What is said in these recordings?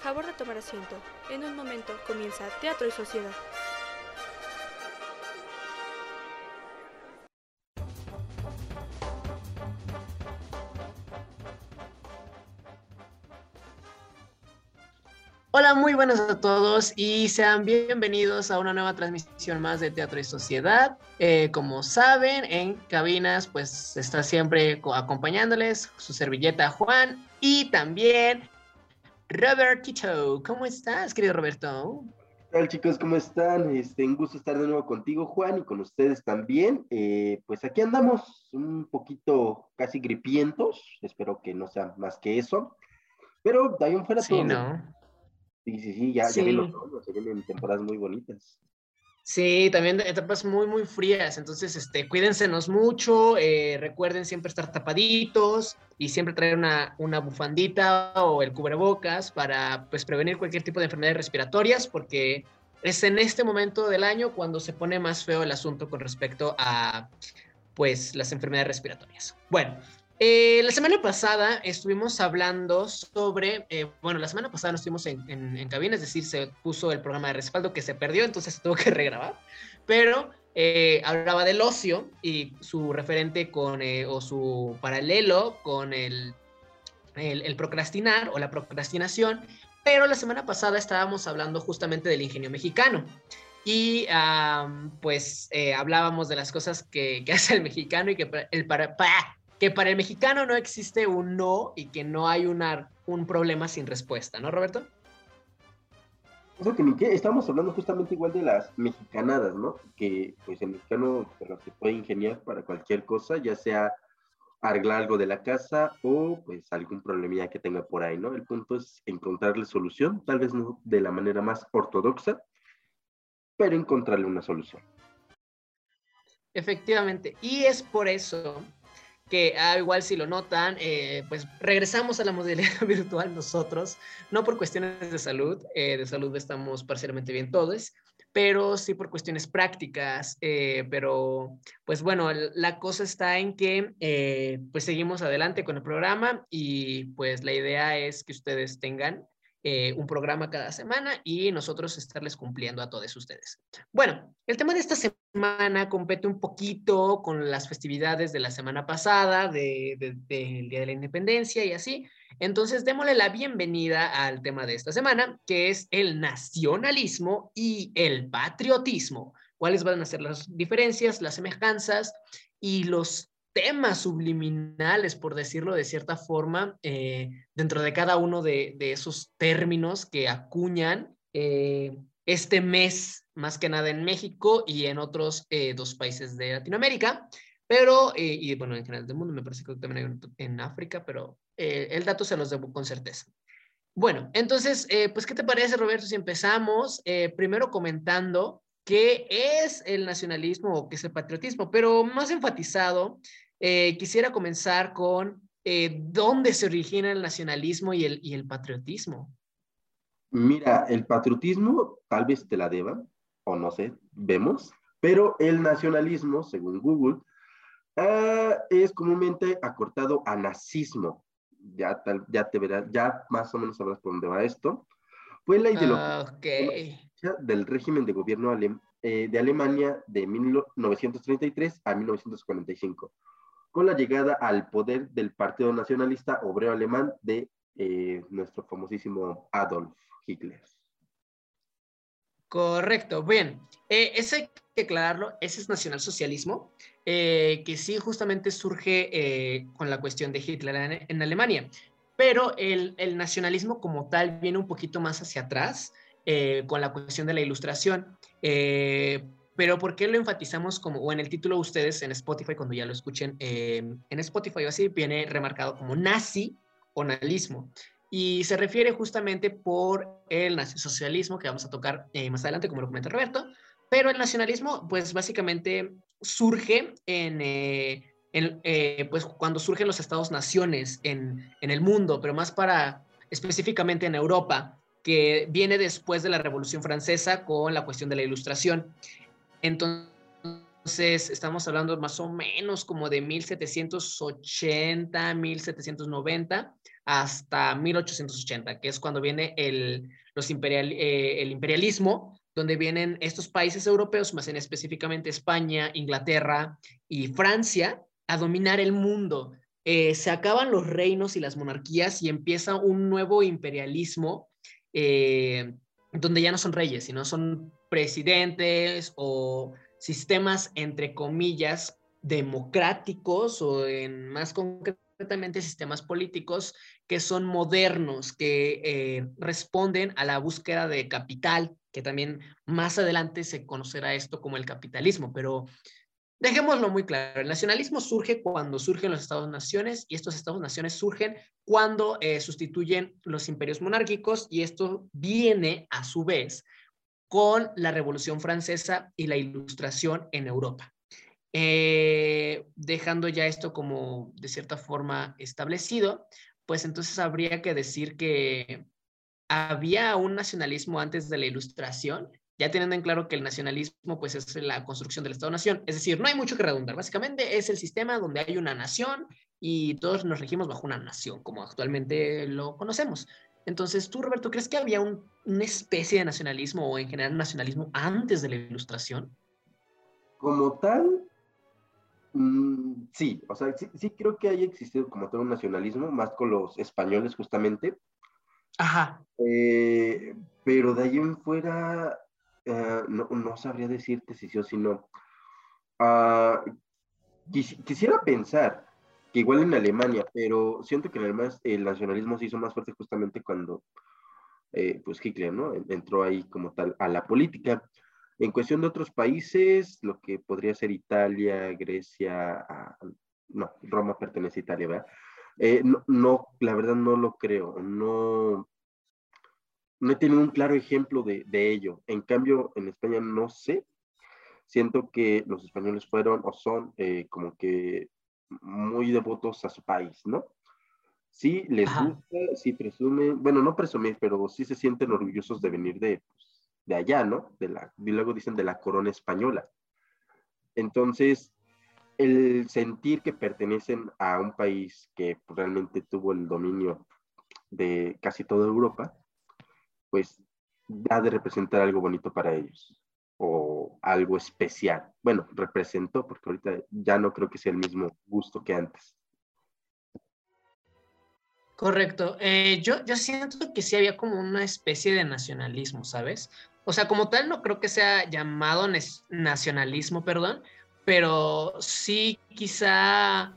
Favor de tomar asiento. En un momento comienza Teatro y Sociedad. Hola, muy buenas a todos y sean bienvenidos a una nueva transmisión más de Teatro y Sociedad. Eh, como saben, en cabinas pues está siempre acompañándoles su servilleta Juan y también Robertito. ¿Cómo estás, querido Roberto? ¿Qué tal, chicos? ¿Cómo están? Este, un gusto estar de nuevo contigo, Juan, y con ustedes también. Eh, pues aquí andamos un poquito casi gripientos, espero que no sea más que eso, pero de ahí un fuera sí, ¿no? Sí, sí, sí, ya, ya vienen se vienen temporadas muy bonitas. Sí, también etapas muy, muy frías. Entonces, este, cuídensenos mucho. Eh, recuerden siempre estar tapaditos y siempre traer una, una bufandita o el cubrebocas para pues, prevenir cualquier tipo de enfermedades respiratorias, porque es en este momento del año cuando se pone más feo el asunto con respecto a pues, las enfermedades respiratorias. Bueno, eh, la semana pasada estuvimos hablando sobre, eh, bueno, la semana pasada no estuvimos en, en, cabina, es decir, se puso el programa de respaldo que se perdió, entonces se tuvo que regrabar, pero eh, hablaba del ocio y su referente con, o su paralelo con el, el, procrastinar o la procrastinación, pero la semana pasada estábamos hablando justamente del ingenio mexicano. Y pues hablábamos de las cosas que, que, hace el mexicano y que el para, que para el mexicano no existe un no y que no hay una, un problema sin respuesta, ¿no, Roberto? Eso que ni qué, estamos hablando justamente igual de las mexicanadas, ¿no? Que pues el mexicano se puede ingeniar para cualquier cosa, ya sea arreglar algo de la casa o pues algún problemilla que tenga por ahí, ¿no? El punto es encontrarle solución, tal vez no de la manera más ortodoxa, pero encontrarle una solución. Efectivamente, y es por eso que ah, igual si lo notan, eh, pues regresamos a la modalidad virtual nosotros, no por cuestiones de salud, eh, de salud estamos parcialmente bien todos, pero sí por cuestiones prácticas, eh, pero pues bueno, la cosa está en que pues seguimos adelante con el programa y pues la idea es que ustedes tengan eh, un programa cada semana y nosotros estarles cumpliendo a todos ustedes. Bueno, el tema de esta semana compete un poquito con las festividades de la semana pasada, del Día de la Independencia y así. Entonces, démosle la bienvenida al tema de esta semana, que es el nacionalismo y el patriotismo. ¿Cuáles van a ser las diferencias, las semejanzas y los temas subliminales, por decirlo de cierta forma, eh, dentro de cada uno de, esos términos que acuñan eh, este mes, más que nada en México y en otros eh, dos países de Latinoamérica, pero, y bueno, en general del mundo, me parece que también hay en África, pero el dato se los debo con certeza. Bueno, entonces, pues, ¿qué te parece, Roberto, si empezamos primero comentando qué es el nacionalismo o qué es el patriotismo, pero más enfatizado eh, quisiera comenzar con eh, dónde se origina el nacionalismo y el, patriotismo. Mira, el patriotismo tal vez te la deba, o no sé, vemos, pero el nacionalismo, según Google, eh, es comúnmente acortado a nazismo. Ya, ya te verás, ya más o menos sabrás por dónde va esto. Fue la ideología del régimen de gobierno de Alemania de 1933 a 1945 con la llegada al poder del Partido Nacionalista Obrero Alemán de eh, nuestro famosísimo Adolf Hitler. Correcto, bien. Eh, ese hay que aclararlo, ese es nacionalsocialismo, eh, que sí justamente surge eh, con la cuestión de Hitler en, Alemania, pero el, el, nacionalismo como tal viene un poquito más hacia atrás con la cuestión de la ilustración. Pero ¿por qué lo enfatizamos como, o en el título ustedes en Spotify, cuando ya lo escuchen eh, en Spotify o así, viene remarcado como nazi o nalismo? Y se refiere justamente por el nacionalismo que vamos a tocar eh, más adelante, como lo comenta Roberto. Pero el nacionalismo, pues básicamente surge en, eh, pues cuando surgen los estados-naciones en, en el mundo, pero más para específicamente en Europa, que viene después de la Revolución Francesa con la cuestión de la Ilustración. Entonces, estamos hablando más o menos como de 1780, 1790, hasta 1880, que es cuando viene el, los imperial, eh, el imperialismo, donde vienen estos países europeos, más en específicamente España, Inglaterra y Francia, a dominar el mundo. Eh, se acaban los reinos y las monarquías y empieza un nuevo imperialismo eh, donde ya no son reyes, sino son presidentes o sistemas, entre comillas, democráticos o en más concretamente sistemas políticos que son modernos, que eh, responden a la búsqueda de capital, que también más adelante se conocerá esto como el capitalismo, pero Dejémoslo muy claro, el nacionalismo surge cuando surgen los Estados-naciones y estos Estados-naciones surgen cuando eh, sustituyen los imperios monárquicos y esto viene a su vez con la Revolución Francesa y la Ilustración en Europa. Eh, dejando ya esto como de cierta forma establecido, pues entonces habría que decir que había un nacionalismo antes de la Ilustración ya teniendo en claro que el nacionalismo pues es la construcción del Estado-Nación, es decir, no hay mucho que redundar, básicamente es el sistema donde hay una nación y todos nos regimos bajo una nación, como actualmente lo conocemos. Entonces, tú, Roberto, ¿crees que había una especie de nacionalismo o en general nacionalismo antes de la Ilustración? Como tal, mm, sí, o sea, sí, sí, creo que haya existido como tal un nacionalismo, más con los españoles justamente. Ajá. Eh, pero de ahí en fuera, eh, no, sabría decirte si sí o si no. Ah, quisiera pensar que igual en Alemania, pero siento que en Alemania el nacionalismo se hizo más fuerte justamente cuando eh, pues Hitler ¿no? entró ahí como tal a la política. En cuestión de otros países, lo que podría ser Italia, Grecia, no, Roma pertenece a Italia, ¿verdad? Eh, no, no, la verdad no lo creo, no, no he tenido un claro ejemplo de, ello. En cambio, en España no sé. Siento que los españoles fueron o son eh, como que muy devotos a su país, ¿no? Sí, les gusta, sí presumen, bueno, no presumir, pero sí se sienten orgullosos de venir de, pues, de allá, ¿no? De la, y luego dicen de la corona española. Entonces, el sentir que pertenecen a un país que realmente tuvo el dominio de casi toda Europa, pues ha de representar algo bonito para ellos o algo especial. Bueno, representó, porque ahorita ya no creo que sea el mismo gusto que antes. Correcto. Eh, yo, yo siento que sí había como una especie de nacionalismo, ¿sabes? O sea, como tal, no creo que sea llamado nacionalismo, perdón, pero sí quizá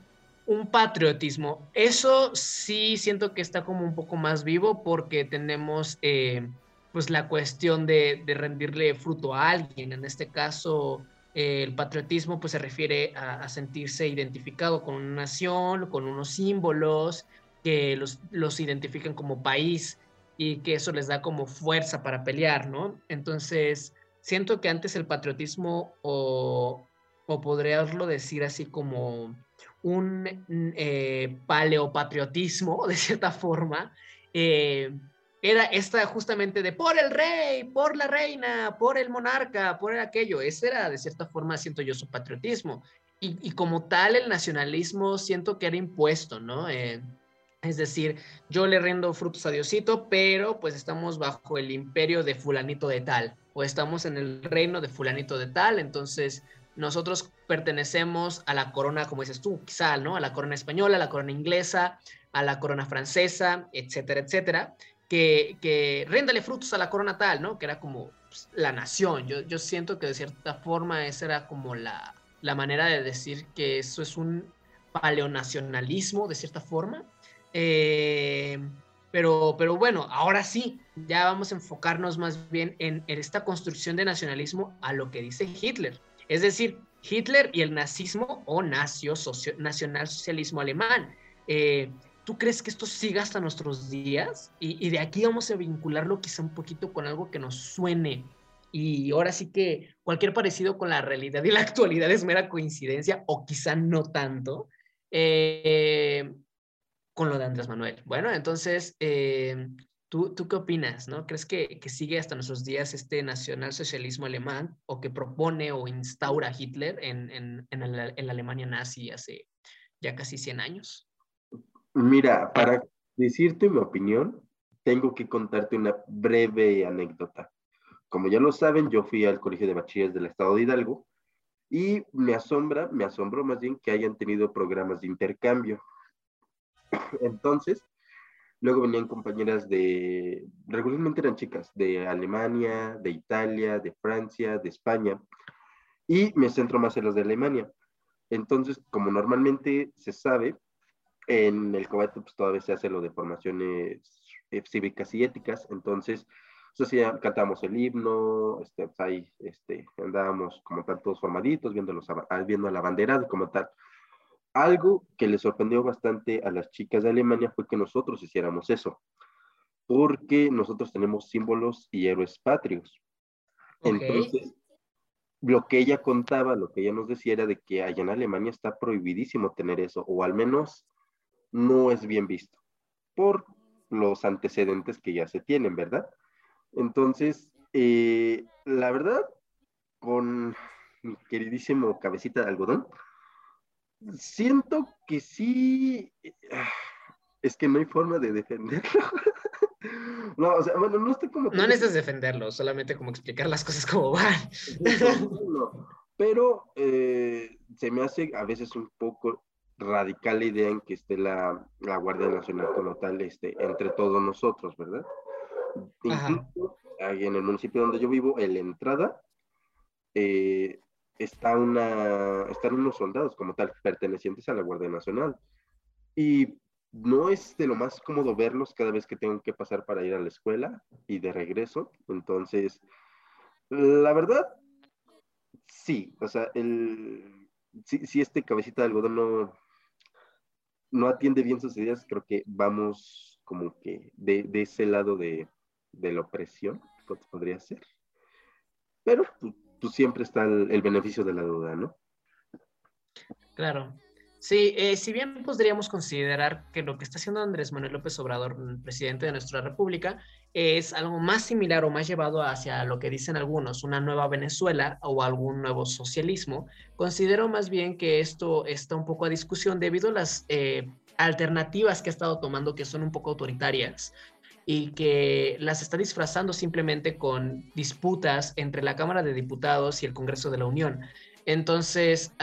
un patriotismo. Eso sí siento que está como un poco más vivo porque tenemos eh, pues la cuestión de, rendirle fruto a alguien. En este caso, eh, el patriotismo pues se refiere a, sentirse identificado con una nación, con unos símbolos que los, los identifican como país y que eso les da como fuerza para pelear, ¿no? Entonces, siento que antes el patriotismo o, o podríaslo decir así como un eh, paleopatriotismo, de cierta forma, eh, era esta justamente de por el rey, por la reina, por el monarca, por aquello. Ese era, de cierta forma, siento yo, su patriotismo. Y, como tal, el nacionalismo siento que era impuesto, ¿no? Eh, es decir, yo le rindo frutos a Diosito, pero pues estamos bajo el imperio de fulanito de tal, o estamos en el reino de fulanito de tal, entonces nosotros pertenecemos a la corona, como dices tú, quizá, ¿no? A la corona española, a la corona inglesa, a la corona francesa, etcétera, etcétera, que, que réndale frutos a la corona tal, ¿no? Que era como pues, la nación. Yo, yo siento que de cierta forma esa era como la, la manera de decir que eso es un paleonacionalismo, de cierta forma. Eh, pero, pero bueno, ahora sí, ya vamos a enfocarnos más bien en, en esta construcción de nacionalismo a lo que dice Hitler es decir, Hitler y el nazismo o nacio, nacionalsocialismo alemán. Eh, ¿Tú crees que esto siga hasta nuestros días? Y, de aquí vamos a vincularlo quizá un poquito con algo que nos suene. Y ahora sí que cualquier parecido con la realidad y la actualidad es mera coincidencia o quizá no tanto. Eh, con lo de Andrés Manuel. Bueno, entonces, eh, ¿Tú, ¿Tú, qué opinas? ¿no? ¿Crees que, que, sigue hasta nuestros días este nacionalsocialismo alemán o que propone o instaura Hitler en, en, en, la, Alemania nazi hace ya casi 100 años? Mira, para, decirte mi opinión, tengo que contarte una breve anécdota. Como ya lo saben, yo fui al Colegio de Bachilleres del Estado de Hidalgo y me asombra, me asombró más bien que hayan tenido programas de intercambio. Entonces, luego venían compañeras de, regularmente eran chicas, de Alemania, de Italia, de Francia, de España, y me centro más en las de Alemania. Entonces, como normalmente se sabe, en el combate pues, todavía se hace lo de formaciones eh, cívicas y éticas, entonces entonces cantamos el himno, este, pues, ahí este, andábamos como tal todos formaditos, viendo, los, ah, viendo la bandera como tal. Algo que le sorprendió bastante a las chicas de Alemania fue que nosotros hiciéramos eso, porque nosotros tenemos símbolos y héroes patrios. Entonces, lo que ella contaba, lo que ella nos decía era de que allá en Alemania está prohibidísimo tener eso, o al menos no es bien visto, por los antecedentes que ya se tienen, ¿verdad? Entonces, eh, la verdad, con mi queridísimo cabecita de algodón, siento que sí, es que no hay forma de defenderlo. no, o sea, bueno, no estoy como... No necesitas defenderlo, solamente como explicar las cosas como van. Pero eh, se me hace a veces un poco radical la idea en que esté la, la Guardia Nacional como tal este, entre todos nosotros, ¿verdad? Incluso en el municipio donde yo vivo, en la entrada, eh, están unos soldados como tal, pertenecientes a la Guardia Nacional. Y no es de lo más cómodo verlos cada vez que tengo que pasar para ir a la escuela y de regreso. Entonces, la verdad, sí, o sea, el, si, este cabecita de algodón no, no atiende bien sus ideas, creo que vamos como que de ese lado de, de la opresión, podría ser. Pero tú pues, siempre está el, beneficio de la duda, ¿no? Claro. Sí, eh, si bien podríamos considerar que lo que está haciendo Andrés Manuel López Obrador, presidente de nuestra República, es algo más similar o más llevado hacia lo que dicen algunos, una nueva Venezuela o algún nuevo socialismo, considero más bien que esto está un poco a discusión debido a las eh, alternativas que ha estado tomando que son un poco autoritarias y que las está disfrazando simplemente con disputas entre la Cámara de Diputados y el Congreso de la Unión. Entonces,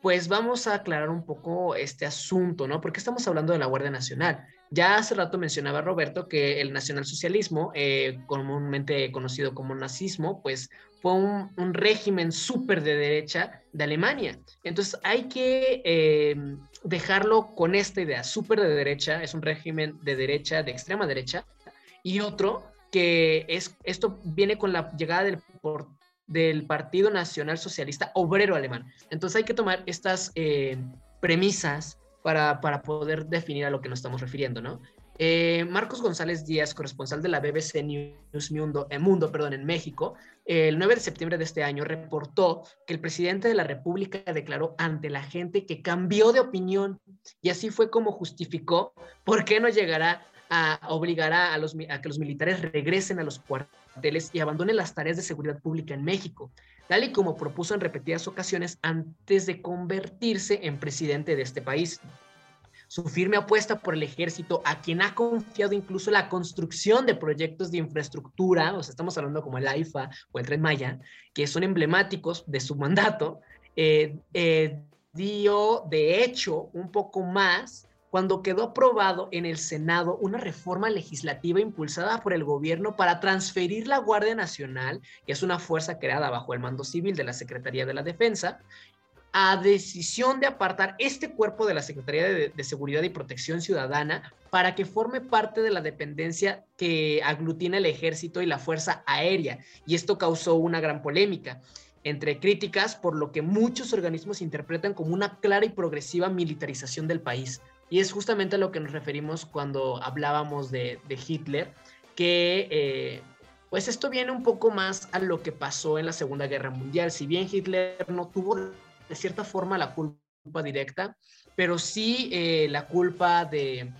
pues vamos a aclarar un poco este asunto, ¿no? Porque estamos hablando de la Guardia Nacional. Ya hace rato mencionaba Roberto que el nacionalsocialismo, eh, comúnmente conocido como nazismo, pues fue un, régimen súper de derecha de Alemania. Entonces hay que eh, dejarlo con esta idea, súper de derecha, es un régimen de derecha, de extrema derecha, y otro que es, esto viene con la llegada del, del Partido Nacional Socialista Obrero Alemán. Entonces hay que tomar estas eh, premisas para, para, poder definir a lo que nos estamos refiriendo, ¿no? Eh, Marcos González Díaz, corresponsal de la BBC News Mundo, eh, Mundo perdón, en México, el 9 de septiembre de este año reportó que el presidente de la República declaró ante la gente que cambió de opinión y así fue como justificó por qué no llegará a obligar a, los, a que los militares regresen a los cuarteles y abandonen las tareas de seguridad pública en México, tal y como propuso en repetidas ocasiones antes de convertirse en presidente de este país su firme apuesta por el ejército, a quien ha confiado incluso la construcción de proyectos de infraestructura, o sea, estamos hablando como el AIFA o el Tren Maya, que son emblemáticos de su mandato, eh, eh, dio de hecho un poco más cuando quedó aprobado en el Senado una reforma legislativa impulsada por el gobierno para transferir la Guardia Nacional, que es una fuerza creada bajo el mando civil de la Secretaría de la Defensa, a decisión de apartar este cuerpo de la Secretaría de, Seguridad y Protección Ciudadana para que forme parte de la dependencia que aglutina el ejército y la Fuerza Aérea. Y esto causó una gran polémica entre críticas por lo que muchos organismos interpretan como una clara y progresiva militarización del país. Y es justamente a lo que nos referimos cuando hablábamos de, Hitler, que eh, pues esto viene un poco más a lo que pasó en la Segunda Guerra Mundial. Si bien Hitler no tuvo de cierta forma la culpa directa, pero sí eh, la culpa de,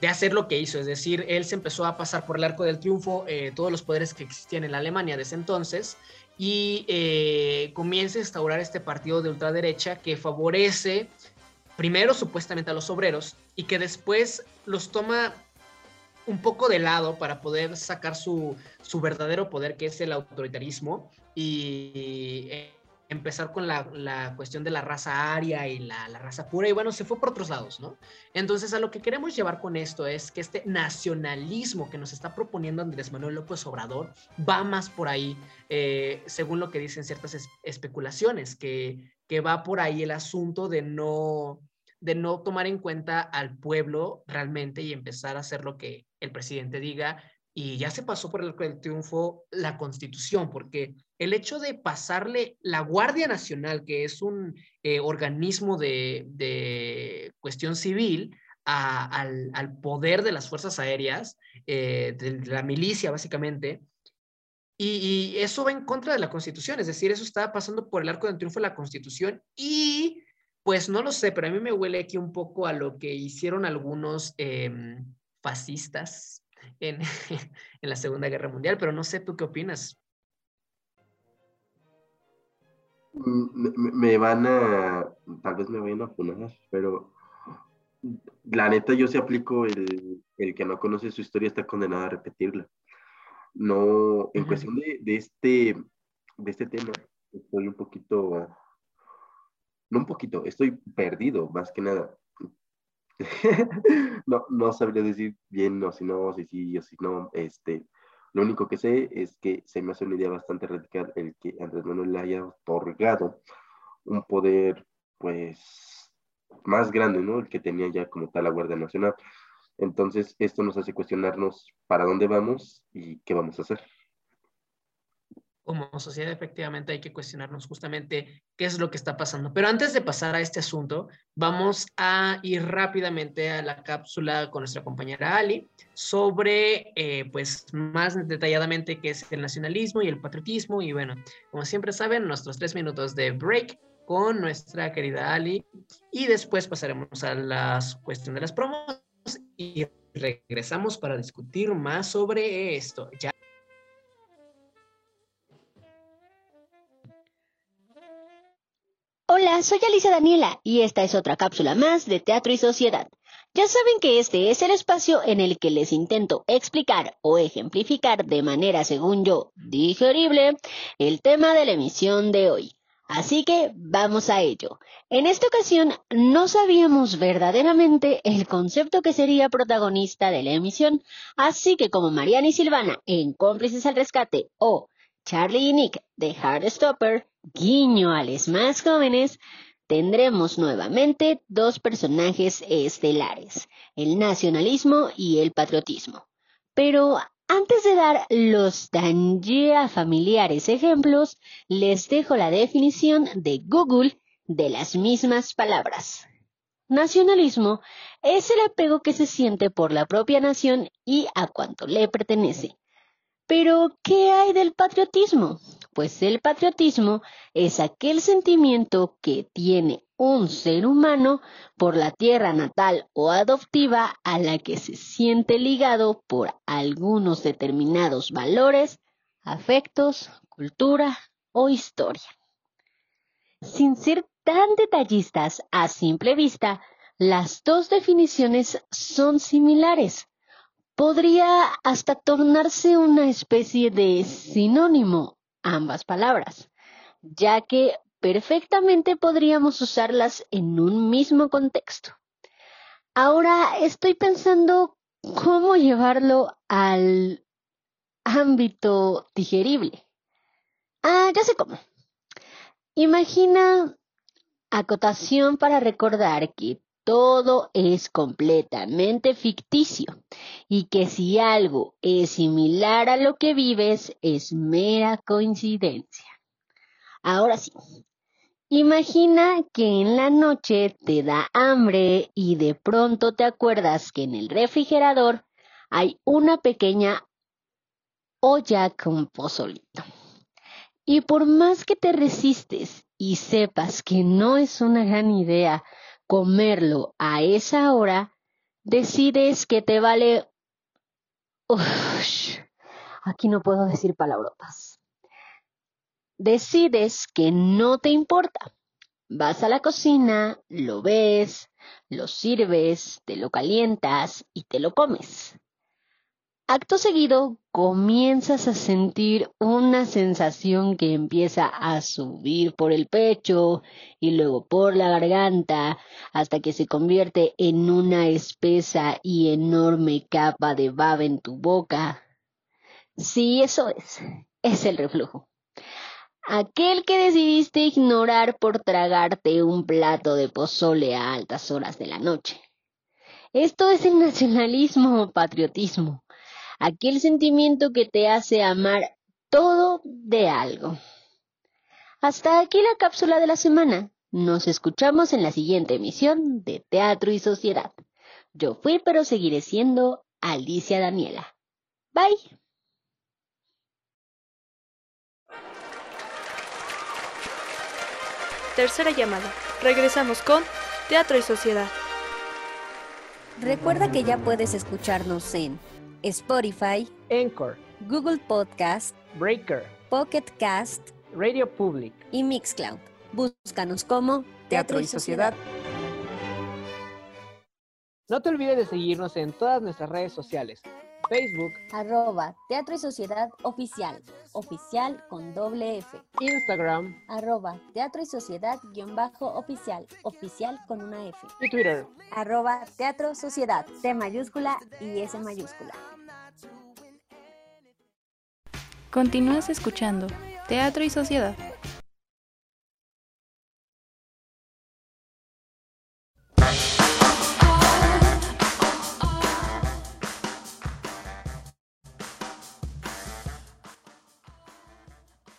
de, hacer lo que hizo. Es decir, él se empezó a pasar por el arco del triunfo eh, todos los poderes que existían en la Alemania de ese entonces y eh, comienza a instaurar este partido de ultraderecha que favorece primero supuestamente a los obreros y que después los toma un poco de lado para poder sacar su, su verdadero poder, que es el autoritarismo, y empezar con la, la, cuestión de la raza aria y la, la, raza pura, y bueno, se fue por otros lados, ¿no? Entonces, a lo que queremos llevar con esto es que este nacionalismo que nos está proponiendo Andrés Manuel López Obrador va más por ahí, eh, según lo que dicen ciertas es, especulaciones, que, que va por ahí el asunto de no de no tomar en cuenta al pueblo realmente y empezar a hacer lo que el presidente diga. Y ya se pasó por el, el triunfo la constitución, porque el hecho de pasarle la Guardia Nacional, que es un eh, organismo de, cuestión civil, al, poder de las Fuerzas Aéreas, eh, de la milicia básicamente, y, eso va en contra de la Constitución, es decir, eso está pasando por el arco del triunfo de la Constitución y pues no lo sé, pero a mí me huele aquí un poco a lo que hicieron algunos eh, fascistas en, en, la Segunda Guerra Mundial, pero no sé tú qué opinas. Me, me van a, tal vez me vayan a funar, pero la neta yo sí aplico el, el, que no conoce su historia está condenado a repetirla. No, en cuestión de, de, este, de este tema, estoy un poquito no un poquito, estoy perdido, más que nada. no, no sabría decir bien o si no, si sí o si no. Este, lo único que sé es que se me hace una idea bastante radical el que Andrés Manuel le haya otorgado un poder, pues, más grande, ¿no? El que tenía ya como tal la Guardia Nacional. Entonces, esto nos hace cuestionarnos para dónde vamos y qué vamos a hacer como sociedad efectivamente hay que cuestionarnos justamente qué es lo que está pasando. Pero antes de pasar a este asunto, vamos a ir rápidamente a la cápsula con nuestra compañera Ali sobre, eh, pues, más detalladamente qué es el nacionalismo y el patriotismo. Y bueno, como siempre saben, nuestros tres minutos de break con nuestra querida Ali y después pasaremos a las cuestiones de las promos y regresamos para discutir más sobre esto. Ya Hola, soy Alicia Daniela y esta es otra cápsula más de Teatro y Sociedad. Ya saben que este es el espacio en el que les intento explicar o ejemplificar de manera, según yo, digerible el tema de la emisión de hoy. Así que vamos a ello. En esta ocasión no sabíamos verdaderamente el concepto que sería protagonista de la emisión, así que como Mariana y Silvana en Cómplices al Rescate o Charlie y Nick de Heartstopper, guiño a los más jóvenes, tendremos nuevamente dos personajes estelares, el nacionalismo y el patriotismo. Pero antes de dar los tan ya familiares ejemplos, les dejo la definición de Google de las mismas palabras. Nacionalismo es el apego que se siente por la propia nación y a cuanto le pertenece. Pero, ¿qué hay del patriotismo? Pues el patriotismo es aquel sentimiento que tiene un ser humano por la tierra natal o adoptiva a la que se siente ligado por algunos determinados valores, afectos, cultura o historia. Sin ser tan detallistas a simple vista, las dos definiciones son similares podría hasta tornarse una especie de sinónimo ambas palabras, ya que perfectamente podríamos usarlas en un mismo contexto. Ahora estoy pensando cómo llevarlo al ámbito digerible. Ah, ya sé cómo. Imagina acotación para recordar que todo es completamente ficticio y que si algo es similar a lo que vives es mera coincidencia. Ahora sí, imagina que en la noche te da hambre y de pronto te acuerdas que en el refrigerador hay una pequeña olla con pozolito. Y por más que te resistes y sepas que no es una gran idea comerlo a esa hora, decides que te vale... Uf, aquí no puedo decir palabrotas. Decides que no te importa. Vas a la cocina, lo ves, lo sirves, te lo calientas y te lo comes. Acto seguido, comienzas a sentir una sensación que empieza a subir por el pecho y luego por la garganta hasta que se convierte en una espesa y enorme capa de baba en tu boca. Sí, eso es, es el reflujo. Aquel que decidiste ignorar por tragarte un plato de pozole a altas horas de la noche. Esto es el nacionalismo o patriotismo aquel sentimiento que te hace amar todo de algo. Hasta aquí la cápsula de la semana. Nos escuchamos en la siguiente emisión de Teatro y Sociedad. Yo fui, pero seguiré siendo Alicia Daniela. Bye. Tercera llamada. Regresamos con Teatro y Sociedad. Recuerda que ya puedes escucharnos en Spotify, Anchor, Google Podcast, Breaker, Pocket Cast Radio Public y Mixcloud. Búscanos como Teatro, y Sociedad. No te olvides de seguirnos en todas nuestras redes sociales. Facebook, Arroba Teatro y Sociedad Oficial. Oficial con doble F. Instagram Arroba Teatro y Sociedad guion bajo oficial. Oficial con una F. y Twitter. Arroba Teatro Sociedad. T mayúscula y S mayúscula. Continúas escuchando Teatro y Sociedad.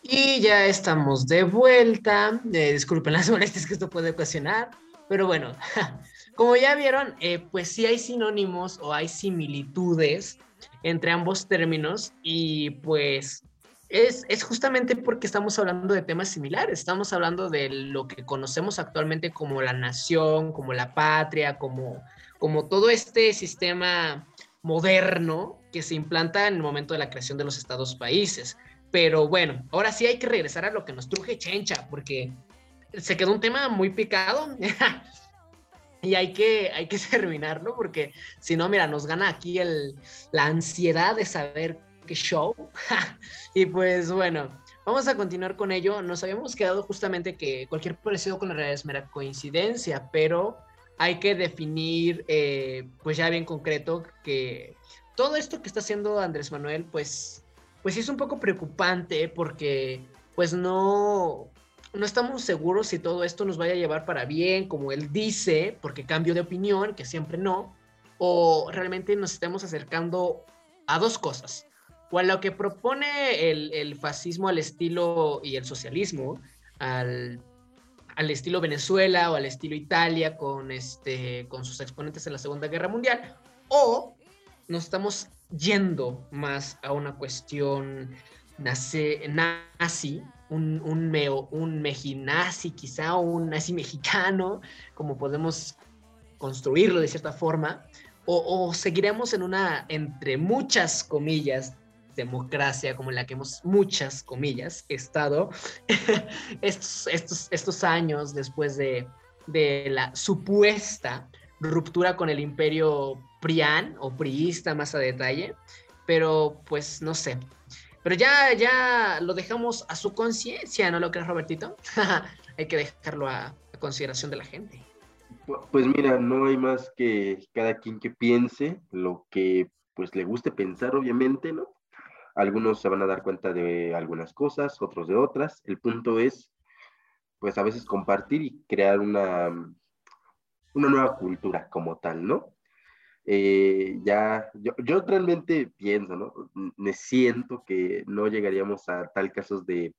Y ya estamos de vuelta. Eh, disculpen las molestias que esto puede ocasionar. Pero bueno, como ya vieron, eh, pues sí hay sinónimos o hay similitudes entre ambos términos y pues es, es, justamente porque estamos hablando de temas similares. Estamos hablando de lo que conocemos actualmente como la nación, como la patria, como, como todo este sistema moderno que se implanta en el momento de la creación de los estados países. Pero bueno, ahora sí hay que regresar a lo que nos truje Chencha, porque se quedó un tema muy picado y hay que, hay que terminarlo, porque si no, mira, nos gana aquí el, la ansiedad de saber qué show. y pues bueno, vamos a continuar con ello. Nos habíamos quedado justamente que cualquier parecido con la realidad es mera coincidencia, pero hay que definir, eh, pues ya bien concreto, que todo esto que está haciendo Andrés Manuel, pues pues es un poco preocupante porque pues no, no estamos seguros si todo esto nos vaya a llevar para bien, como él dice, porque cambio de opinión, que siempre no, o realmente nos estemos acercando a dos cosas, a lo que propone el, el fascismo al estilo y el socialismo, al, al, estilo Venezuela o al estilo Italia con, este, con sus exponentes en la Segunda Guerra Mundial, o nos estamos yendo más a una cuestión nace, nazi, un, un, meo, un quizá, un nazi mexicano, como podemos construirlo de cierta forma, o, o, seguiremos en una, entre muchas comillas, democracia como la que hemos, muchas comillas, estado estos, estos, estos años después de, de la supuesta ruptura con el imperio prián o priista más a detalle, pero pues no sé. Pero ya, ya lo dejamos a su conciencia, ¿no lo crees, Robertito? hay que dejarlo a, a, consideración de la gente. Pues mira, no hay más que cada quien que piense lo que pues le guste pensar, obviamente, ¿no? Algunos se van a dar cuenta de algunas cosas, otros de otras. El punto es, pues a veces compartir y crear una, una nueva cultura como tal, ¿no? Eh, ya, yo, yo, realmente pienso, ¿no? Me siento que no llegaríamos a tal casos de,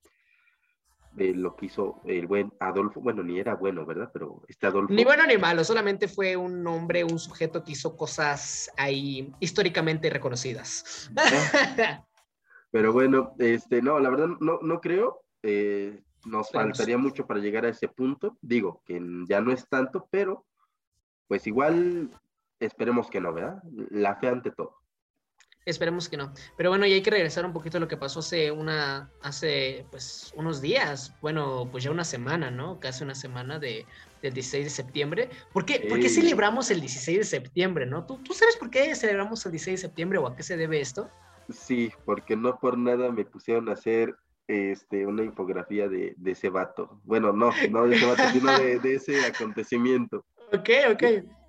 de lo que hizo el buen Adolfo, bueno, ni era bueno, ¿verdad? Pero este Adolfo... Ni bueno ni malo, solamente fue un hombre, un sujeto que hizo cosas ahí históricamente reconocidas. Pero bueno, este, no, la verdad no, no creo, eh, nos faltaría mucho para llegar a ese punto, digo, que ya no es tanto, pero pues igual esperemos que no, ¿verdad? La fe ante todo. Esperemos que no. Pero bueno, y hay que regresar un poquito a lo que pasó hace una, hace pues unos días, bueno, pues ya una semana, ¿no? Casi una semana de, del 16 de septiembre. ¿Por qué, ¿Por qué celebramos el 16 de septiembre, no? ¿Tú, ¿Tú sabes por qué celebramos el 16 de septiembre o a qué se debe esto? Sí, porque no por nada me pusieron a hacer este, una infografía de, de ese vato. Bueno, no, no de ese vato, sino de, de ese acontecimiento. Ok, ok.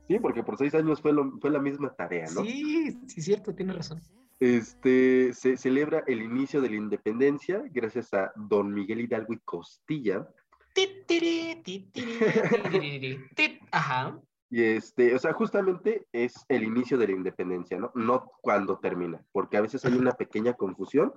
Sí, porque por seis años fue, lo- fue la misma tarea, ¿no? Sí, sí, cierto, tienes razón. Este, se celebra el inicio de la independencia gracias a don Miguel Hidalgo y Costilla. Ajá. Y este, o sea, justamente es el inicio de la independencia, ¿no? No cuando termina, porque a veces hay una pequeña confusión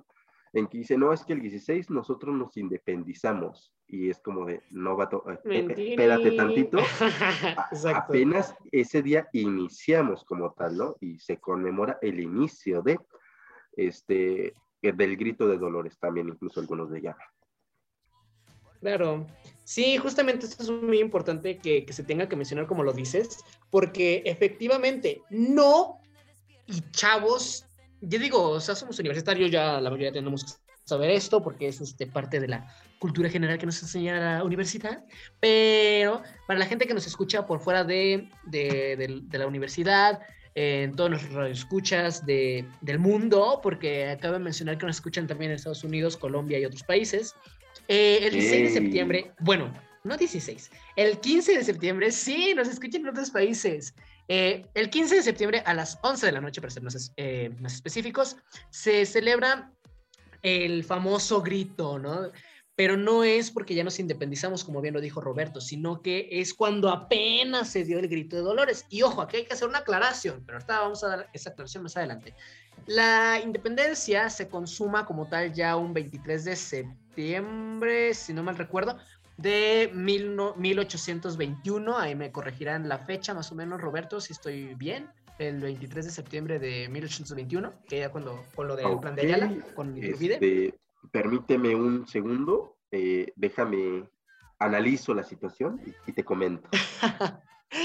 en que dice, no, es que el 16 nosotros nos independizamos. Y es como de, no, vato, eh, eh, Mentiri. espérate tantito. Apenas ese día iniciamos como tal, ¿no? Y se conmemora el inicio de, este, eh, del grito de Dolores también, incluso algunos de llaman. Claro. Sí, justamente esto es muy importante que, que se tenga que mencionar como lo dices, porque efectivamente no, y chavos, yo digo, o sea, somos universitarios, ya la mayoría tenemos que saber esto, porque es este, parte de la cultura general que nos enseña la universidad, pero para la gente que nos escucha por fuera de, de, de- de la universidad, en todos los radioescuchas de, del mundo, porque acabo de mencionar que nos escuchan también en Estados Unidos, Colombia y otros países. Eh, el 16 de septiembre, bueno, no 16, el 15 de septiembre, sí, nos escuchan en otros países. Eh, el 15 de septiembre a las 11 de la noche, para ser más, eh, más específicos, se celebra el famoso grito, ¿no? Pero no es porque ya nos independizamos, como bien lo dijo Roberto, sino que es cuando apenas se dio el grito de Dolores. Y ojo, aquí hay que hacer una aclaración, pero ahorita vamos a dar esa aclaración más adelante. La independencia se consuma como tal ya un 23 de septiembre, si no mal recuerdo, de mil no- 1821. Ahí me corregirán la fecha más o menos, Roberto, si estoy bien. El 23 de septiembre de 1821, que ya cuando con lo del plan de Ayala, con. Este, permíteme un segundo, eh, déjame, analizo la situación y, y te comento.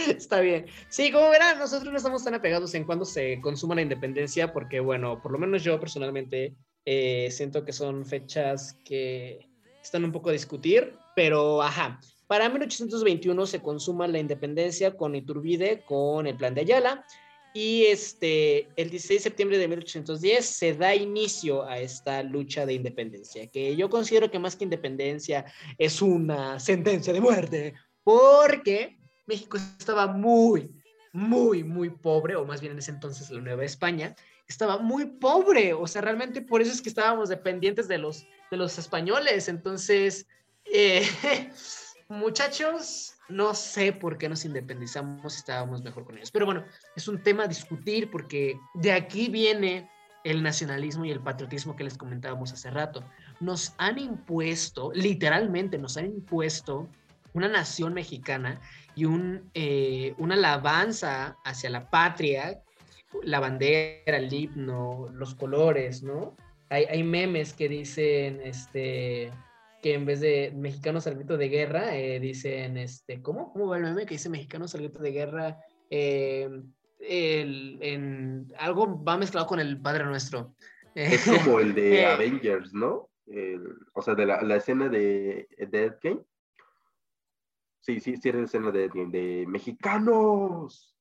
Está bien. Sí, como verán, nosotros no estamos tan apegados en cuando se consuma la independencia, porque, bueno, por lo menos yo personalmente eh, siento que son fechas que están un poco a discutir, pero ajá. Para 1821 se consuma la independencia con Iturbide, con el plan de Ayala, y este, el 16 de septiembre de 1810 se da inicio a esta lucha de independencia, que yo considero que más que independencia es una sentencia de muerte, porque México estaba muy, muy, muy pobre, o más bien en ese entonces la Nueva España, estaba muy pobre, o sea, realmente por eso es que estábamos dependientes de los, de los españoles, entonces, eh, muchachos, no sé por qué nos independizamos, estábamos mejor con ellos, pero bueno, es un tema a discutir porque de aquí viene el nacionalismo y el patriotismo que les comentábamos hace rato. Nos han impuesto, literalmente nos han impuesto una nación mexicana y un, eh, una alabanza hacia la patria, la bandera, el himno, los colores, ¿no? Hay, hay memes que dicen, este, que en vez de mexicanos al grito de guerra, eh, dicen, este, ¿cómo? ¿Cómo va el meme que dice mexicanos al grito de guerra? Eh, el- en, algo va mezclado con el Padre Nuestro. Es como el de Eh. Avengers, ¿no? El- o sea, de la, la escena de, de Ed Gein. Sí, sí, sí, era la escena de, de, de mexicanos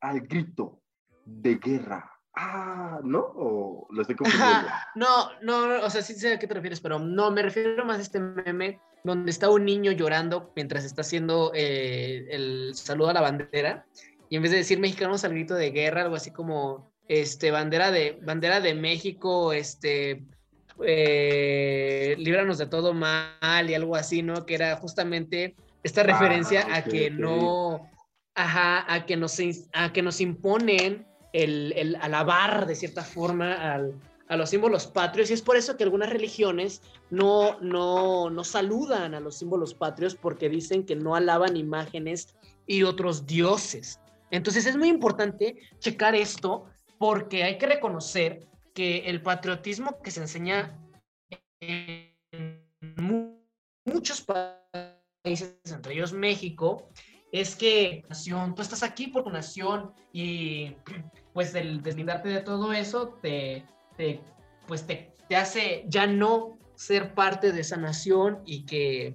al grito de guerra. Ah, ¿no? ¿O lo estoy confundiendo? No, no, o sea, sí sé a qué te refieres, pero no, me refiero más a este meme donde está un niño llorando mientras está haciendo eh, el saludo a la bandera y en vez de decir mexicanos al grito de guerra, algo así como este bandera de bandera de México, este eh, líbranos de todo mal y algo así, ¿no? Que era justamente esta referencia a que no, ajá, a que nos, a que nos imponen el, alabar de cierta forma al, a los símbolos patrios y es por eso que algunas religiones no, no, no saludan a los símbolos patrios porque dicen que no alaban imágenes y otros dioses. Entonces es muy importante checar esto porque hay que reconocer que el patriotismo que se enseña en mu- muchos países, entre ellos México, es que nación, tú estás aquí por tu nación y pues el deslindarte de todo eso te, te pues te, te hace ya no ser parte de esa nación y que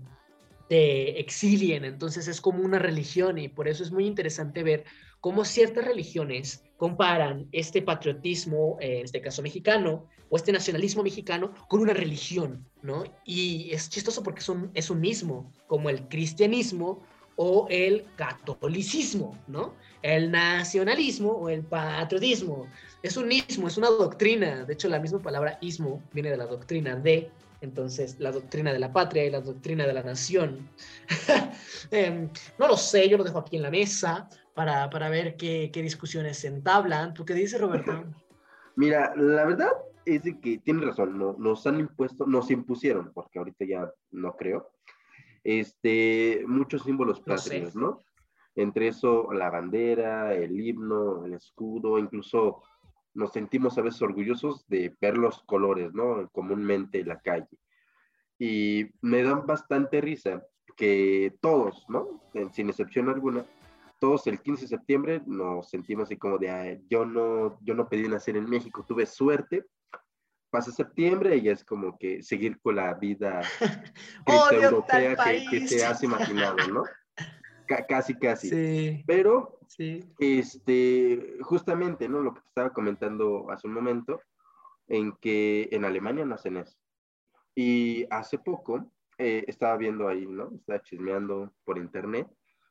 te exilien. Entonces es como una religión y por eso es muy interesante ver cómo ciertas religiones comparan este patriotismo, en este caso mexicano, o este nacionalismo mexicano con una religión, ¿no? Y es chistoso porque son, es un mismo, como el cristianismo o el catolicismo, ¿no? El nacionalismo o el patriotismo. Es un ismo, es una doctrina. De hecho, la misma palabra ismo viene de la doctrina de, entonces, la doctrina de la patria y la doctrina de la nación. Em, no lo sé, yo lo dejo aquí en la mesa para, para ver qué, qué discusiones se entablan. ¿Tú qué dices, Roberto? Mira, la verdad es que tiene razón, no, nos han impuesto, nos impusieron, porque ahorita ya no creo, este, muchos símbolos patrios, ¿no? Entre eso, la bandera, el himno, el escudo, incluso nos sentimos a veces orgullosos de ver los colores, ¿no? Comúnmente en la calle. Y me dan bastante risa que todos, ¿no? Sin excepción alguna, todos el 15 de septiembre nos sentimos así como de, yo, no, yo no pedí nacer en México, tuve suerte. Pasa septiembre y es como que seguir con la vida europea que, que, te has imaginado, ¿no? casi, casi. Sí. Pero, sí. este, justamente, ¿no? Lo que te estaba comentando hace un momento, en que en Alemania no hacen eso. Y hace poco eh, estaba viendo ahí, ¿no? Estaba chismeando por internet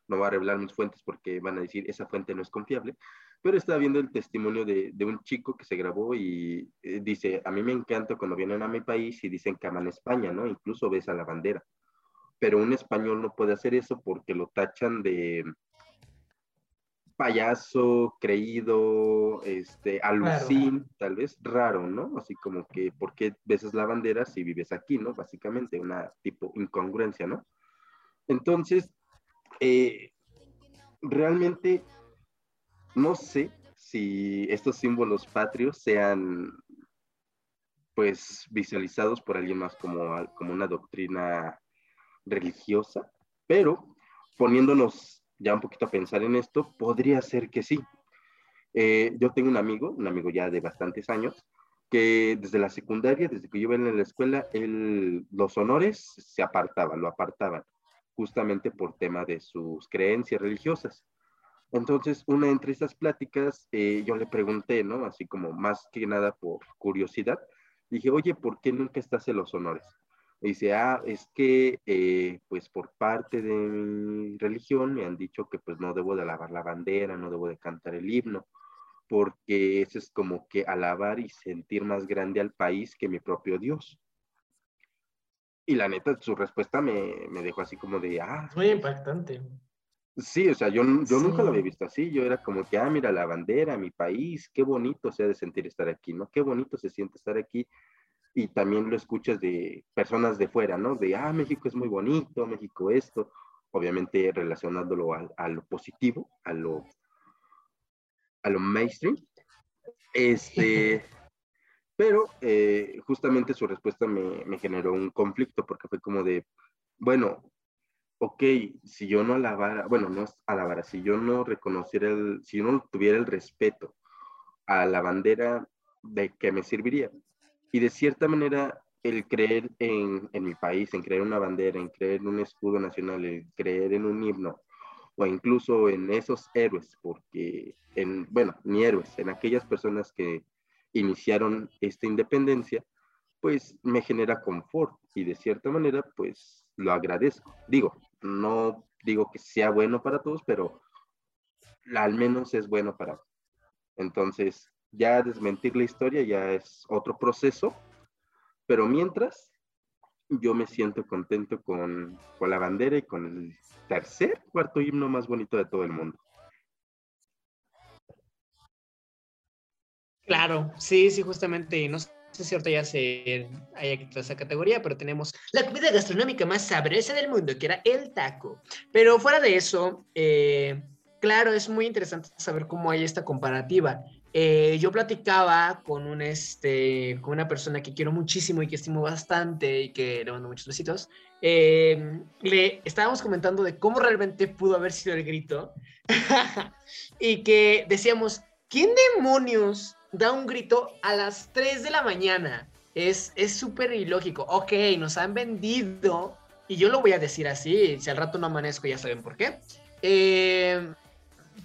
no voy a revelar mis fuentes porque van a decir esa fuente no es confiable, pero estaba viendo el testimonio de, de un chico que se grabó y eh, dice, a mí me encanta cuando vienen a mi país y dicen que aman España, ¿no? Incluso ves a la bandera, pero un español no puede hacer eso porque lo tachan de payaso, creído, este, alucín, tal vez raro, ¿no? Así como que, ¿por qué besas la bandera si vives aquí, ¿no? Básicamente, una tipo incongruencia, ¿no? Entonces, eh, realmente no sé si estos símbolos patrios sean pues visualizados por alguien más como, como una doctrina religiosa, pero poniéndonos ya un poquito a pensar en esto, podría ser que sí. Eh, yo tengo un amigo, un amigo ya de bastantes años, que desde la secundaria, desde que yo iba en la escuela, los honores se apartaban, lo apartaban justamente por tema de sus creencias religiosas. Entonces, una entre estas pláticas, eh, yo le pregunté, ¿no? Así como más que nada por curiosidad, dije, oye, ¿por qué nunca estás en los honores? Y dice, ah, es que, eh, pues por parte de mi religión me han dicho que pues no debo de alabar la bandera, no debo de cantar el himno, porque eso es como que alabar y sentir más grande al país que mi propio Dios. Y la neta, su respuesta me, me dejó así como de, ah. Muy impactante. Sí, o sea, yo, yo nunca lo había visto así. Yo era como que, ah, mira la bandera, mi país, qué bonito se ha de sentir estar aquí, ¿no? Qué bonito se siente estar aquí. Y también lo escuchas de personas de fuera, ¿no? De, ah, México es muy bonito, México esto. Obviamente relacionándolo a, a lo positivo, a lo, a lo mainstream. Este. Pero eh, justamente su respuesta me, me, generó un conflicto porque fue como de, bueno, ok, si yo no alabara, bueno, no alabara, si yo no reconociera, el, si yo no tuviera el respeto a la bandera, ¿de qué me serviría? Y de cierta manera, el creer en, en mi país, en creer una bandera, en creer en un escudo nacional, el creer en un himno, o incluso en esos héroes, porque, en, bueno, ni héroes, en aquellas personas que iniciaron esta independencia, pues me genera confort y de cierta manera, pues lo agradezco. Digo, no digo que sea bueno para todos, pero al menos es bueno para Entonces, ya desmentir la historia ya es otro proceso, pero mientras yo me siento contento con, con la bandera y con el tercer, cuarto himno más bonito de todo el mundo. Claro, sí, sí, justamente, no sé si ahorita ya se haya quitado esa categoría, pero tenemos la comida gastronómica más sabrosa del mundo, que era el taco. Pero fuera de eso, eh, claro, es muy interesante saber cómo hay esta comparativa eh, yo platicaba con, un, este, con una persona que quiero muchísimo y que estimo bastante y que le mando muchos besitos. eh, le estábamos comentando de cómo realmente pudo haber sido el grito y que decíamos, ¿quién demonios da un grito a las 3 de la mañana? Es es súper ilógico. Ok, nos han vendido, y yo lo voy a decir así, si al rato no amanezco ya saben por qué. Eh,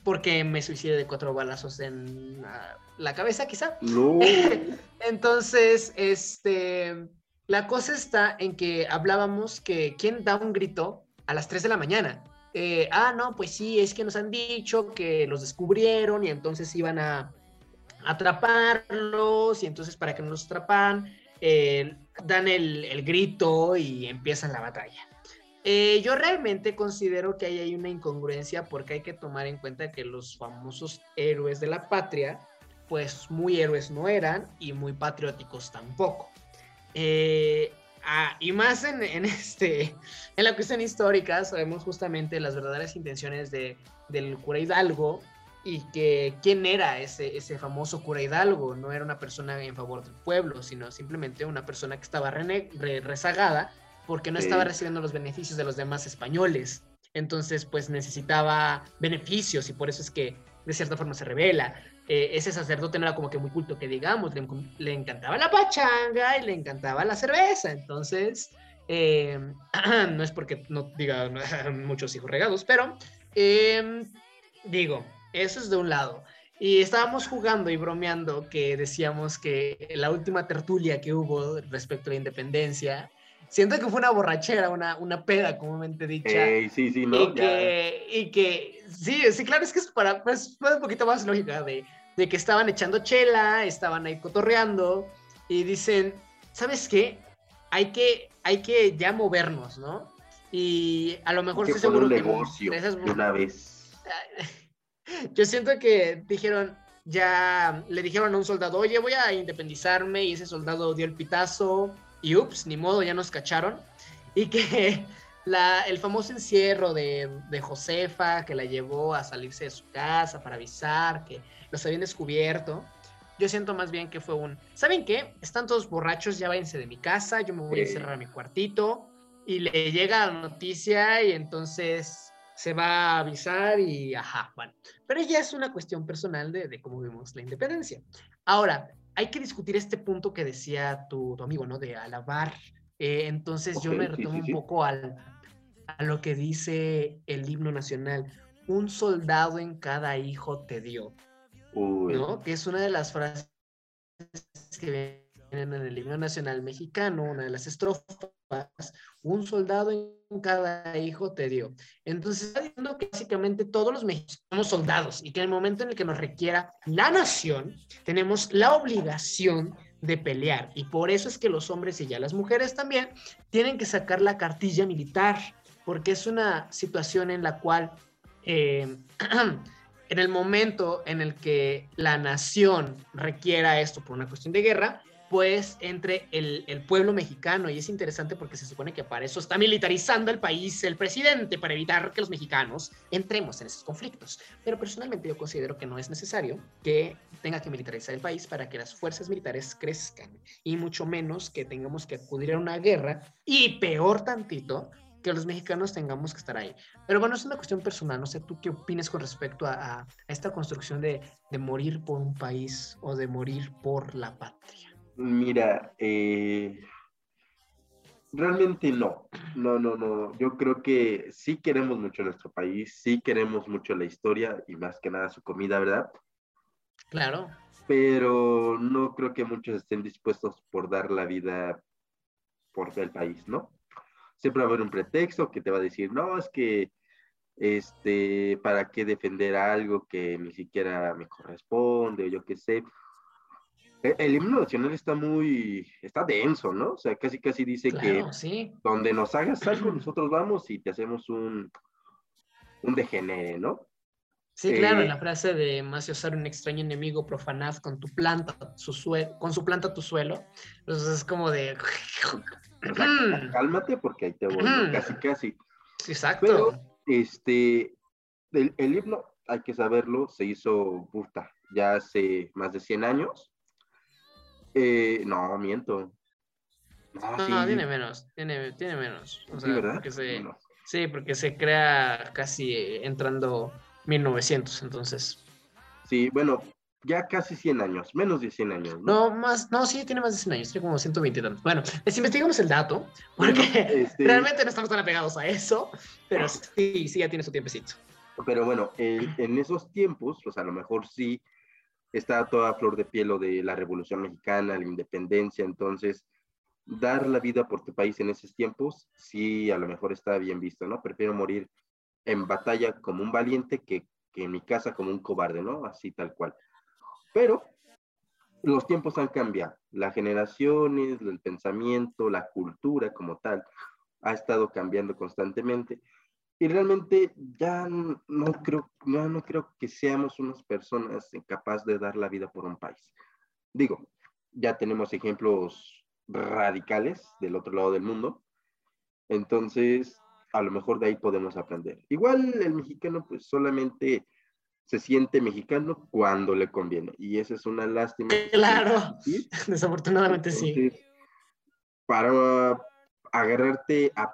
porque me suicidé de cuatro balazos en la, la cabeza, quizá. No. Entonces, este, la cosa está en que hablábamos que quién da un grito a las 3 de la mañana. Eh, ah, no, pues sí, es que nos han dicho que los descubrieron y entonces iban a atraparlos y entonces para que no los atrapan, eh, dan el, el grito y empiezan la batalla. Eh, yo realmente considero que ahí hay una incongruencia porque hay que tomar en cuenta que los famosos héroes de la patria, pues muy héroes no eran y muy patrióticos tampoco. Eh, y más en, en este, en la cuestión histórica, sabemos justamente las verdaderas intenciones de, del cura Hidalgo y que quién era ese, ese famoso cura Hidalgo. No era una persona en favor del pueblo, sino simplemente una persona que estaba rene- re- rezagada porque no Sí. estaba recibiendo los beneficios de los demás españoles. Entonces, pues necesitaba beneficios y por eso es que de cierta forma se revela. Eh, ese sacerdote no era como que muy culto que digamos, le, le encantaba la pachanga y le encantaba la cerveza. Entonces, eh, no es porque no diga muchos hijos regados, pero eh, digo, eso es de un lado. Y estábamos jugando y bromeando que decíamos que la última tertulia que hubo respecto a la independencia, siento que fue una borrachera, una, una peda comúnmente dicha. Ey, sí, sí, ¿no? y, que, y que, sí, sí, claro, es que es para, pues, un poquito más lógica de, de que estaban echando chela, estaban ahí cotorreando y dicen, ¿sabes qué? Hay que, hay que ya movernos, ¿no? Y a lo mejor que estoy seguro un que negocio de esas- de una vez. yo siento que dijeron, ya le dijeron a un soldado, oye, voy a independizarme, y ese soldado dio el pitazo, y ups, ni modo, ya nos cacharon. Y que la, el famoso encierro de, de Josefa, que la llevó a salirse de su casa para avisar que los habían descubierto. Yo siento más bien que fue un, ¿saben qué? Están todos borrachos, ya váyanse de mi casa, yo me voy a encerrar a mi cuartito. Y le llega la noticia y entonces se va a avisar y ajá, bueno. Pero ya es una cuestión personal de, de cómo vemos la independencia. Ahora, hay que discutir este punto que decía tu, tu amigo, ¿no? De alabar. Eh, entonces yo me sí, retomo sí, un poco al, a lo que dice el himno nacional. Un soldado en cada hijo te dio, Uy, ¿no? Que es una de las frases que en el himno nacional mexicano, una de las estrofas. Un soldado en cada hijo te dio. Entonces, está diciendo que básicamente todos los mexicanos somos soldados y que en el momento en el que nos requiera la nación, tenemos la obligación de pelear. Y por eso es que los hombres y ya las mujeres también tienen que sacar la cartilla militar, porque es una situación en la cual eh, en el momento en el que la nación requiera esto por una cuestión de guerra, pues entre el, el, pueblo mexicano. Y es interesante porque se supone que para eso está militarizando el país el presidente, para evitar que los mexicanos entremos en esos conflictos. Pero personalmente yo considero que no es necesario que tenga que militarizar el país para que las fuerzas militares crezcan. Y mucho menos que tengamos que acudir a una guerra. Y peor tantito, que los mexicanos tengamos que estar ahí. Pero bueno, es una cuestión personal. No sé tú qué opinas con respecto a, a, esta construcción de, de morir por un país o de morir por la patria. Mira, eh, realmente no, no, no, no. Yo creo que sí queremos mucho nuestro país, sí queremos mucho la historia y más que nada su comida, ¿verdad? Claro. Pero no creo que muchos estén dispuestos por dar la vida por el país, ¿no? Siempre va a haber un pretexto que te va a decir, no, es que, este, ¿para qué defender algo que ni siquiera me corresponde o yo qué sé? El himno nacional está muy, está denso, ¿no? O sea, casi casi dice claro, que sí. donde nos hagas algo, nosotros vamos y te hacemos un, un degenere, ¿no? Sí, claro, eh, la frase de más usar un extraño enemigo, profanad con tu planta, su suelo, con su planta tu suelo. Entonces es como de. Cálmate porque ahí te voy, casi, casi. Exacto. Pero, este, el, el himno, hay que saberlo, se hizo puta, ya hace más de 100 años. Eh, no, miento. No, no tiene menos, tiene, tiene menos. O sí, ¿verdad? Porque se, Bueno, Sí, porque se crea casi eh, entrando 1900, entonces. sí, bueno, ya casi 100 años, menos de 100 años. ¿no? No, más, no, sí, tiene más de 100 años, tiene como 120 y tantos. Bueno, les investigamos el dato, porque Bueno, este- realmente no estamos tan apegados a eso, pero sí, sí, ya tiene su tiempecito. Pero bueno, en esos tiempos, pues a lo mejor sí está toda flor de piel lo de la Revolución Mexicana, la independencia, entonces dar la vida por tu país en esos tiempos, sí a lo mejor está bien visto, ¿no? Prefiero morir en batalla como un valiente que, que en mi casa como un cobarde, ¿no? Así tal cual. Pero los tiempos han cambiado, las generaciones, el pensamiento, la cultura como tal, ha estado cambiando constantemente y realmente ya no creo, no, no creo que seamos unas personas capaces de dar la vida por un país. Digo, ya tenemos ejemplos radicales del otro lado del mundo, entonces a lo mejor de ahí podemos aprender. Igual el mexicano pues solamente se siente mexicano cuando le conviene y esa es una lástima. Claro. Desafortunadamente sí. Para agarrarte a,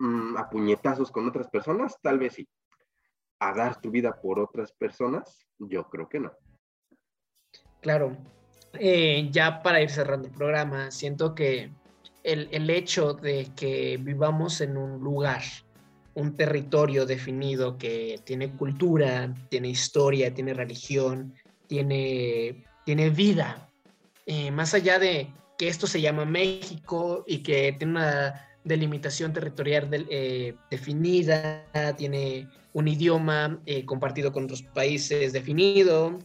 mm, a puñetazos con otras personas, tal vez sí. A dar tu vida por otras personas, yo creo que no. Claro. Eh, ya para ir cerrando el programa, siento que el, el hecho de que vivamos en un lugar, un territorio definido que tiene cultura, tiene historia, tiene religión, tiene, tiene vida, eh, más allá de que esto se llama México y que tiene una delimitación territorial eh, definida, tiene un idioma eh, compartido con otros países definido,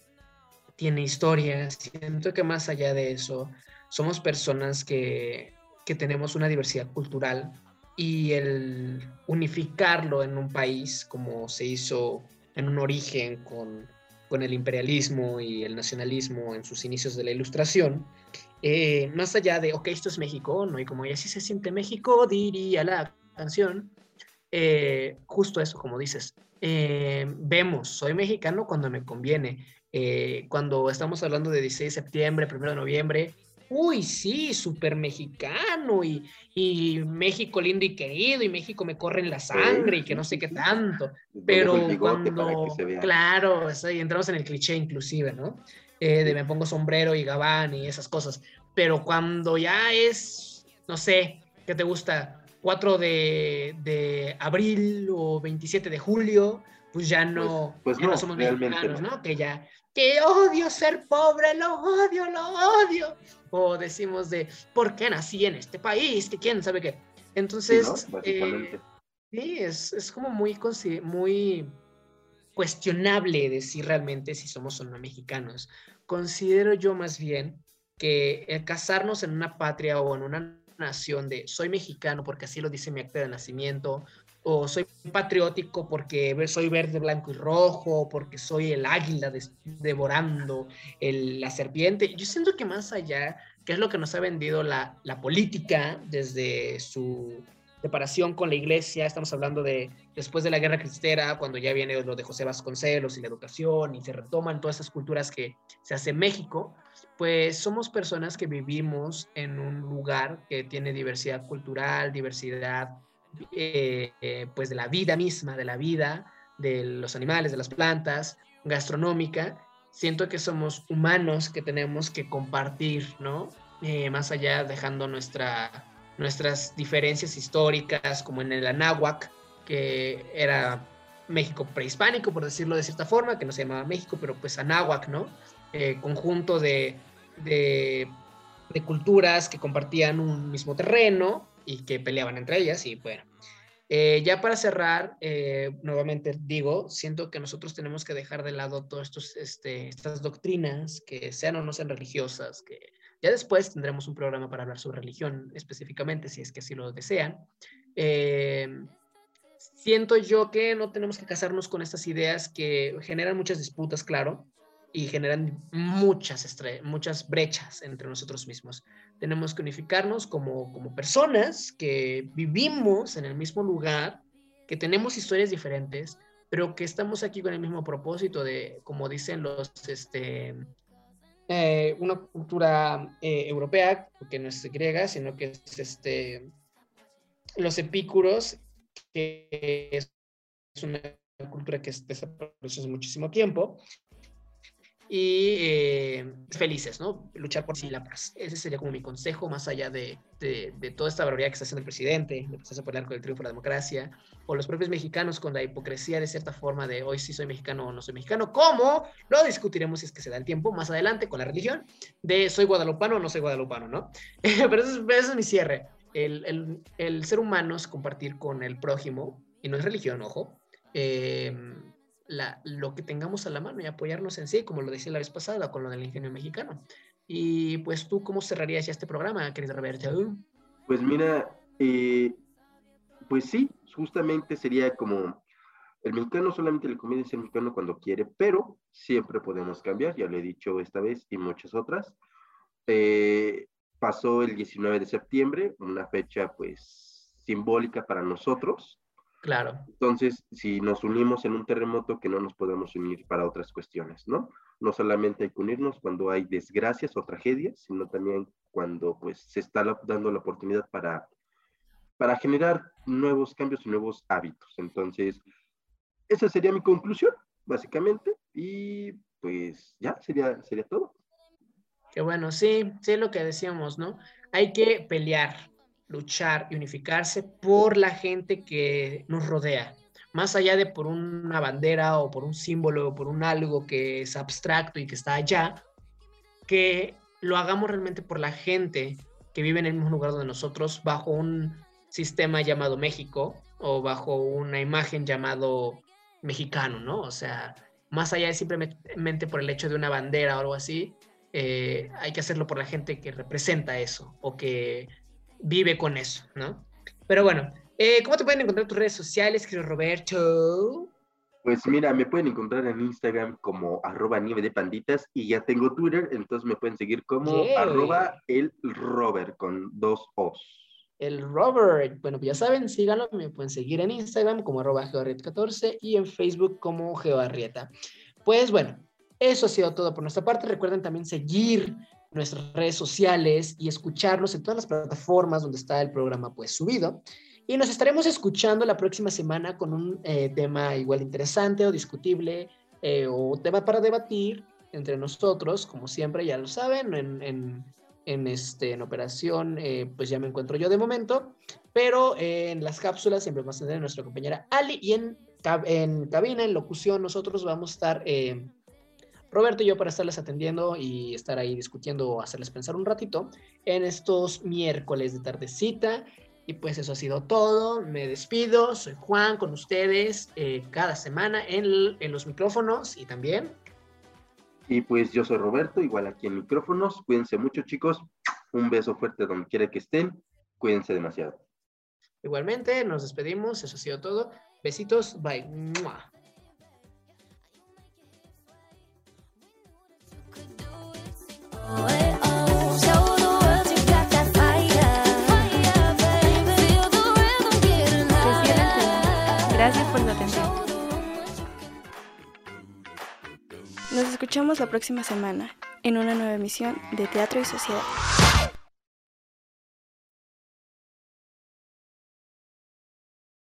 tiene historia. Siento que más allá de eso, somos personas que, que tenemos una diversidad cultural y el unificarlo en un país como se hizo en un origen con, con el imperialismo y el nacionalismo en sus inicios de la ilustración, eh, más allá de, ok, esto es México, ¿no? Y como ya sí se siente México, diría la canción, eh, justo eso, como dices, eh, vemos, soy mexicano cuando me conviene, eh, cuando estamos hablando de 16 de septiembre, 1 de noviembre, uy, sí, súper mexicano y, y México lindo y querido y México me corre en la sangre y que no sé qué tanto. Pero cuando, claro, eso, y entramos en el cliché inclusive, ¿no? Eh, de me pongo sombrero y gabán y esas cosas. Pero cuando ya es, no sé, ¿qué te gusta? 4 de, de abril o 27 de julio, pues ya no, pues ya no, no, somos mexicanos, no. ¿no? Que ya, que odio ser pobre, lo odio, lo odio. O decimos de, ¿por qué nací en este país? Que quién sabe qué. Sí, Entonces, ¿no? eh, Básicamente. Sí, es, es como muy, muy cuestionable decir realmente si somos o no mexicanos. Considero yo más bien que el casarnos en una patria o en una nación de soy mexicano porque así lo dice mi acta de nacimiento, o soy patriótico porque soy verde, blanco y rojo, porque soy el águila devorando la serpiente. Yo siento que más allá, que es lo que nos ha vendido la, la política desde su separación con la iglesia, estamos hablando de después de la guerra cristera, cuando ya viene lo de José Vasconcelos y la educación y se retoman todas esas culturas que se hace en México, pues somos personas que vivimos en un lugar que tiene diversidad cultural, diversidad eh, eh, pues de la vida misma, de la vida, de los animales, de las plantas, gastronómica. Siento que somos humanos que tenemos que compartir, ¿no? Eh, más allá dejando nuestra, nuestras diferencias históricas, como en el Anáhuac, que era México prehispánico, por decirlo de cierta forma, que no se llamaba México, pero pues Anáhuac, ¿no? Eh, conjunto de, de, de culturas que compartían un mismo terreno y que peleaban entre ellas y bueno. Eh, ya para cerrar, eh, nuevamente digo, siento que nosotros tenemos que dejar de lado todas este, estas doctrinas, que sean o no sean religiosas, que ya después tendremos un programa para hablar sobre religión específicamente, si es que así lo desean. Eh, siento yo que no tenemos que casarnos con estas ideas que generan muchas disputas, claro, y generan muchas, muchas brechas entre nosotros mismos. Tenemos que unificarnos como, como personas que vivimos en el mismo lugar, que tenemos historias diferentes, pero que estamos aquí con el mismo propósito de, como dicen los, este, eh, una cultura eh, europea, que no es griega, sino que es este, los epícuros, que es una cultura que desapareció hace muchísimo tiempo, y eh, felices, ¿no? Luchar por sí la paz. Ese sería como mi consejo, más allá de, de, toda esta barbaridad que está haciendo el presidente, de empezar a pelear con el triunfo de la democracia, o los propios mexicanos con la hipocresía de cierta forma de hoy sí soy mexicano o no soy mexicano, ¿cómo? Lo discutiremos si es que se da el tiempo más adelante con la religión, de soy guadalupano o no soy guadalupano, ¿no? Pero eso es, mi cierre. El, el, el, ser humano es compartir con el prójimo, y no es religión, ojo. Eh, lo que tengamos a la mano y apoyarnos en sí, como lo decía la vez pasada con lo del ingenio mexicano. Y pues tú, ¿cómo cerrarías ya este programa, querido Roberto? Pues mira, eh, pues sí, justamente sería como, el mexicano solamente le conviene ser mexicano cuando quiere, pero siempre podemos cambiar, ya lo he dicho esta vez y muchas otras. Eh, pasó el 19 de septiembre, una fecha pues simbólica para nosotros, Claro. Entonces, si nos unimos en un terremoto, que no nos podemos unir para otras cuestiones, ¿no? No solamente hay que unirnos cuando hay desgracias o tragedias, sino también cuando pues se está dando la oportunidad para, para generar nuevos cambios y nuevos hábitos. Entonces, esa sería mi conclusión, básicamente, y pues ya sería, sería todo. Qué bueno, sí, sí lo que decíamos, ¿no? Hay que pelear, luchar y unificarse por la gente que nos rodea, más allá de por una bandera o por un símbolo o por un algo que es abstracto y que está allá, que lo hagamos realmente por la gente que vive en el mismo lugar donde nosotros, bajo un sistema llamado México o bajo una imagen llamado mexicano, ¿no? O sea, más allá de simplemente por el hecho de una bandera o algo así, eh, hay que hacerlo por la gente que representa eso o que vive con eso, ¿no? Pero bueno, eh, ¿cómo te pueden encontrar tus redes sociales, querido Roberto? Pues mira, me pueden encontrar en Instagram como arroba nieve de panditas y ya tengo Twitter, entonces me pueden seguir como arroba el Robert con dos O's. El Robert, bueno, pues ya saben, síganlo, me pueden seguir en Instagram como arroba geoarrieta14 y en Facebook como geoarrieta. Pues bueno, eso ha sido todo por nuestra parte. Recuerden también seguir nuestras redes sociales y escucharnos en todas las plataformas donde está el programa pues subido. Y nos estaremos escuchando la próxima semana con un eh, tema igual interesante o discutible eh, o tema para debatir entre nosotros, como siempre ya lo saben, en, en, en este, en operación eh, pues ya me encuentro yo de momento, pero en las cápsulas siempre vamos a tener a nuestra compañera Ali y en, en cabina, en locución, nosotros vamos a estar Roberto y yo para estarles atendiendo y estar ahí discutiendo o hacerles pensar un ratito en estos miércoles de tardecita. Y pues eso ha sido todo. Me despido. Soy Juan con ustedes eh, cada semana en, en los micrófonos y también. Y pues yo soy Roberto, igual aquí en micrófonos. Cuídense mucho, chicos. Un beso fuerte donde quiera que estén. Cuídense demasiado. Igualmente, nos despedimos. Eso ha sido todo. Besitos. Bye. Gracias por. Nos escuchamos la próxima semana en una nueva emisión de Teatro y Sociedad.